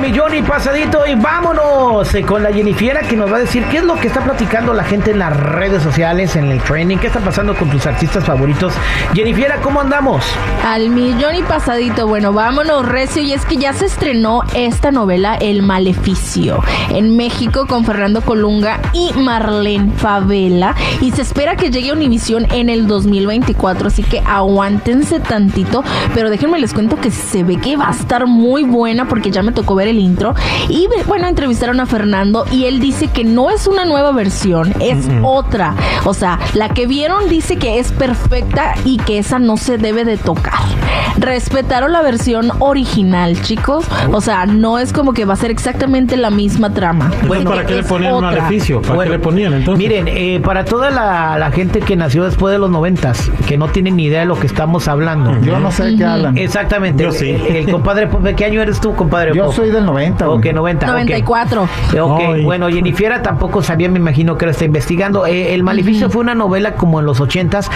millón y pasadito y vámonos eh, con la Jennifiera que nos va a decir qué es lo que está platicando la gente en las redes sociales, en el trending, qué está pasando con tus artistas favoritos. Jennifiera, ¿cómo andamos? Al millón y pasadito, bueno, vámonos recio y es que ya se estrenó esta novela El Maleficio en México con Fernando Colunga y Marlene Favela y se espera que llegue a Univisión en el 2024, así que aguántense tantito, pero déjenme les cuento que se ve que va a estar muy buena porque ya me tocó ver el intro y bueno, entrevistaron a Fernando y él dice que no es una nueva versión, es otra. O sea, la que vieron dice que es perfecta y que esa no se debe de tocar. Respetaron la versión original, chicos. O sea, no es como que va a ser exactamente la misma trama. Bueno, ¿para qué le ponían un otra. maleficio? ¿Para Bueno, qué le ponían entonces? Miren, eh, para toda la, la gente que nació después de los noventas, que no tienen ni idea de lo que estamos hablando. Yo no sé de qué hablan. Exactamente. Yo sí. El, el compadre ¿de qué año eres tú, compadre Yo Pop? soy del 90. güey. Ok, 90. ok. 94. Ok, Ay. bueno, Jennifiera tampoco sabía, me imagino que lo está investigando. Eh, el Maleficio fue una novela como en los ochentas,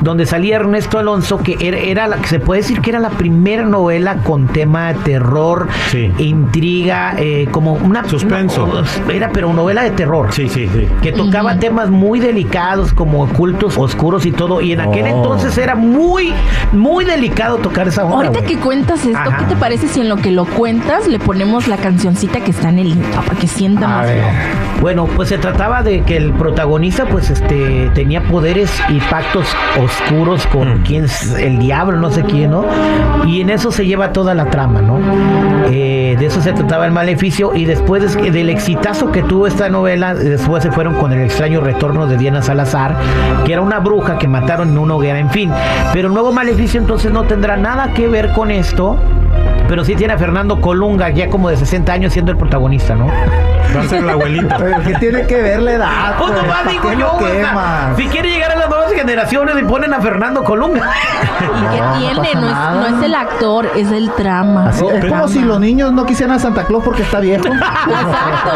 donde salía Ernesto Alonso, que era, era la, se puede decir que era la primera novela con tema de terror, Sí. intriga, eh, como una... Suspenso. una- era, pero novela de terror. Sí, sí, sí. Que tocaba temas muy delicados, como ocultos, oscuros y todo. Y en aquel Oh. entonces era muy, muy delicado tocar esa onda. Ahorita que cuentas esto, Ajá. ¿qué te parece si en lo que lo cuentas le ponemos la cancioncita que está en el intro para que sienta más? Bueno, pues se trataba de que el protagonista, pues, este, tenía poderes y pactos oscuros con Mm. quién es el diablo, no sé quién, ¿no? Y en eso se lleva toda la trama, ¿no? Eh, de eso se trataba el maleficio y después de- del exitazo que tuvo esta novela, después se fueron con el extraño retorno de Diana Salazar, que era una bruja que mataron en una hoguera, en fin. Pero el nuevo maleficio entonces no tendrá nada que ver con esto. Pero sí tiene a Fernando Colunga, ya como de 60 años, siendo el protagonista, ¿no? Va a ser el abuelito. Pero ¿qué tiene que ver la edad? Pues digo yo, lo güey, o sea, quemas? Si quiere llegar a las nuevas generaciones y ponen a Fernando Colunga. ¿Y No, qué no tiene? pasa No, es, no es el actor, es el trama. Así, es como si los niños no quisieran a Santa Claus porque está viejo. Exacto.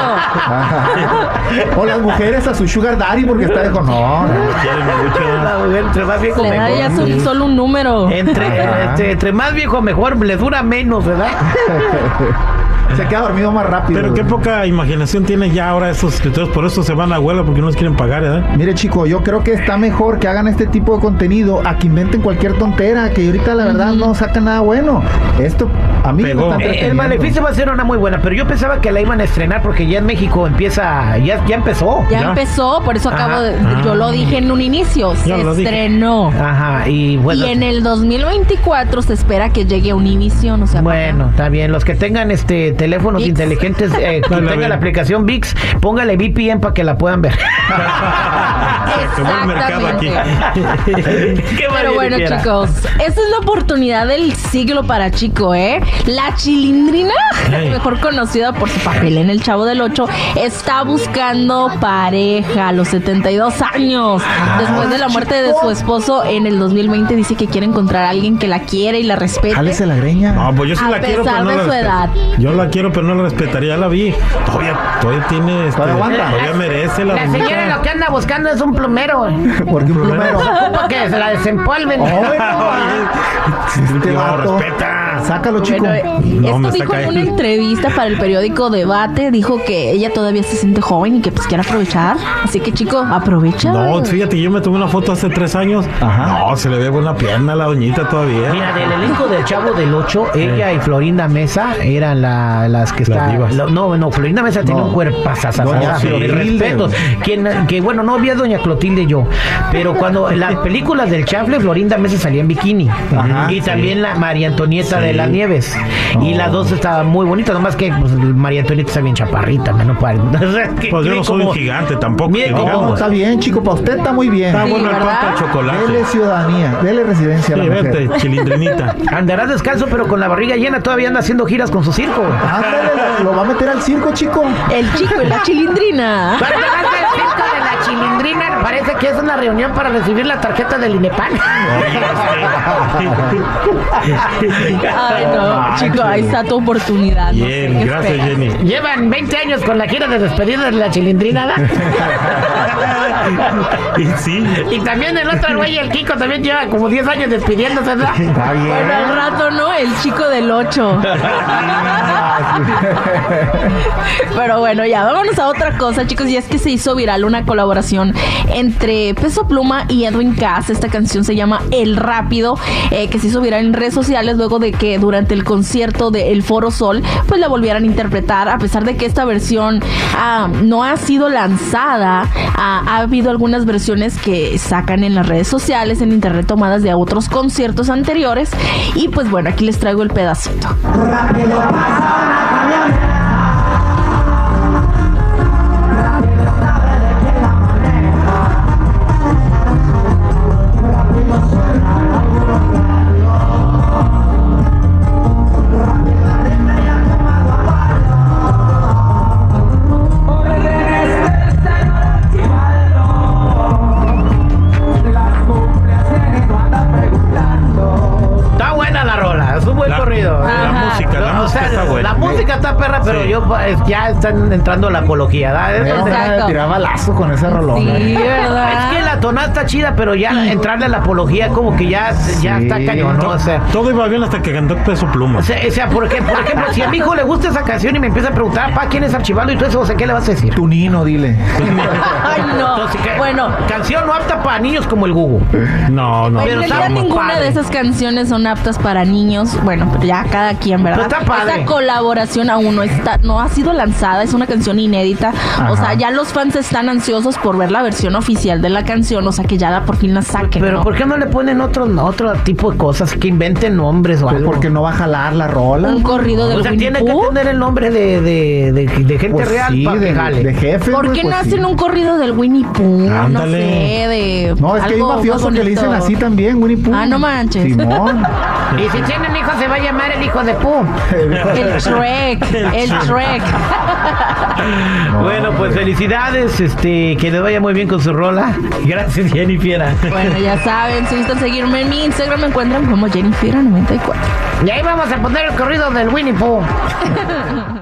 O las mujeres a su sugar daddy porque está viejo. No, no. Quieren mucho. La mujer, entre más viejo Le ya mejor. su- solo un número. Entre, entre, entre más viejo mejor, le dura menos, ¿verdad? Se queda dormido más rápido. Pero qué güey. poca imaginación tienen ya ahora esos escritores. Por eso se van a huelga porque no les quieren pagar, ¿eh? Mire, chico, yo creo que está mejor que hagan este tipo de contenido a que inventen cualquier tontera, que ahorita la verdad no sacan nada bueno. Esto a mí Pegó. me está El maleficio va a ser una muy buena, pero yo pensaba que la iban a estrenar porque ya en México empieza, ya, ya empezó. Ya, Ya. empezó, por eso acabo Ajá. de. Ah. Yo lo dije en un inicio. Se dije. estrenó. Ajá, y bueno. y en el 2024 se espera que llegue a Univision, o sea, Bueno, está bien. Los que tengan este teléfonos VIX. inteligentes, eh, que tengan la aplicación VIX, póngale VPN para que la puedan ver. Aquí. Qué Pero bueno, chicos, esta es la oportunidad del siglo para Chico, ¿eh? La chilindrina, mejor conocida por su papel en El Chavo del Ocho, está buscando pareja a los 72 años. Después de la muerte de su esposo en el 2020, dice que quiere encontrar a alguien que la quiere y la respete. Jálese la greña. No, pues yo sí A la quiero, pesar pero no de la su edad. Yo la quiero, pero no la respetaría. La vi. Todavía, todavía tiene. Este, Todavía aguanta. todavía merece la, La bonita. señora lo que anda buscando es un plumero. Porque un plumero. Ocupa que se la desempolven. No, Este vato. respeta. Sácalo, chico. Bueno, eh, No, esto me dijo en una entrevista para el periódico Debate, dijo que ella todavía se siente joven y que pues quiere aprovechar. Así que chico, aprovecha. No, fíjate, yo me tomé una foto hace tres años. Ajá. No, se le ve buena pierna a la doñita todavía. Mira, del elenco del Chavo del 8, ella y Florinda Mesa eran la- las que estaban. no, no, Florinda Mesa No. un cuerpo Doña Clotilde. respetos. Quien, que bueno, no había Doña Clotilde yo, pero cuando en las películas del Chafle, Florinda Mesa salía en bikini. Ajá, y sí. también la María Antonieta de las Nieves. Y Oh. las dos estaban muy bonitas, nomás que pues, María Antonieta está bien chaparrita, no para. o sea, que- Pues yo no soy como- un gigante tampoco. Mire No, está bien, chico. Para usted está muy bien. Está Sí, bueno el ¿verdad? pan de chocolate. Dele ciudadanía, dele residencia a la mujer. vete, chilindrinita. Andará descalzo, pero con la barriga llena todavía anda haciendo giras con su circo. Ándale, lo- lo va a meter al circo, chico. El chico y la chilindrina. chilindrina? Parece que es una reunión para recibir la tarjeta del INEPAN. Ay, no, chico, ahí está tu oportunidad. no sé Bien, gracias, esperas. Jenny. Llevan 20 años con la gira de despedida de la chilindrina, ¿verdad? Y sí. Y también el otro güey, el Kiko, también lleva como 10 años despidiéndose, ¿verdad? Está bien. Bueno, al rato no, el chico del 8. Pero bueno, ya vámonos a otra cosa, chicos. Y es que se hizo viral una colaboración entre Peso Pluma y Edwin Cass. Esta canción se llama El Rápido, eh, que se hizo viral en redes sociales luego de que durante el concierto de El Foro Sol, pues la volvieran a interpretar. A pesar de que esta versión ah, no ha sido lanzada, ah, ha habido algunas versiones que sacan en las redes sociales, en internet, tomadas de otros conciertos anteriores. Y pues bueno, aquí les traigo el pedacito. Música, la La música está perra, pero Sí. yo pues, ya están entrando a la apología. ¿verdad? Es Me donde- van a Exacto. tirar balazo con ese rolón. Sí, ¿eh? ¿verdad? Es que la tonada está chida, pero ya entrarle a la apología como que ya, ya Sí. está cañón, ¿no? O sea, Todo iba bien hasta que cantó Peso Pluma. o sea, o sea, porque, por ejemplo, si a mi hijo le gusta esa canción y me empieza a preguntar, pa, ¿quién es Archivalo? Y todo eso, o sea, ¿qué le vas a decir? Tu nino, dile. Ay, no. Entonces, ¿qué? Bueno, Canción no apta para niños como el Gugu. No, no. en Pero realidad está ninguna padre. de esas canciones son aptas para niños. Bueno, pero ya cada quien, ¿verdad? Pero está padre. Colaboración aún no está, no ha sido lanzada, es una canción inédita. O sea, ya los fans están ansiosos por ver la versión oficial de la canción, o sea que ya la por fin la saquen. Pero ¿no? ¿por qué no le ponen otro, otro tipo de cosas que inventen nombres o Pues algo? porque no va a jalar la rola. un corrido del o sea, Winnie tiene que tener el nombre de, de, de, de gente Pues real sí, para de, que jale. de jefe. ¿Por qué no pues hacen sí. un corrido del Winnie Pooh? No Ándale. sé, de. No, es que hay algo un mafioso más que le dicen así también, Winnie Pooh. Ah, no manches. Simón. Y si tienen hijo, se va a llamar el hijo de Pooh. El Shrek, el Shrek. Bueno, pues felicidades, este, que les vaya muy bien con su rola. Gracias, Jennifer. Bueno, ya saben, si gustan seguirme en mi Instagram, me encuentran como Jennifer94. Y ahí vamos a poner el corrido del Winnie Pooh.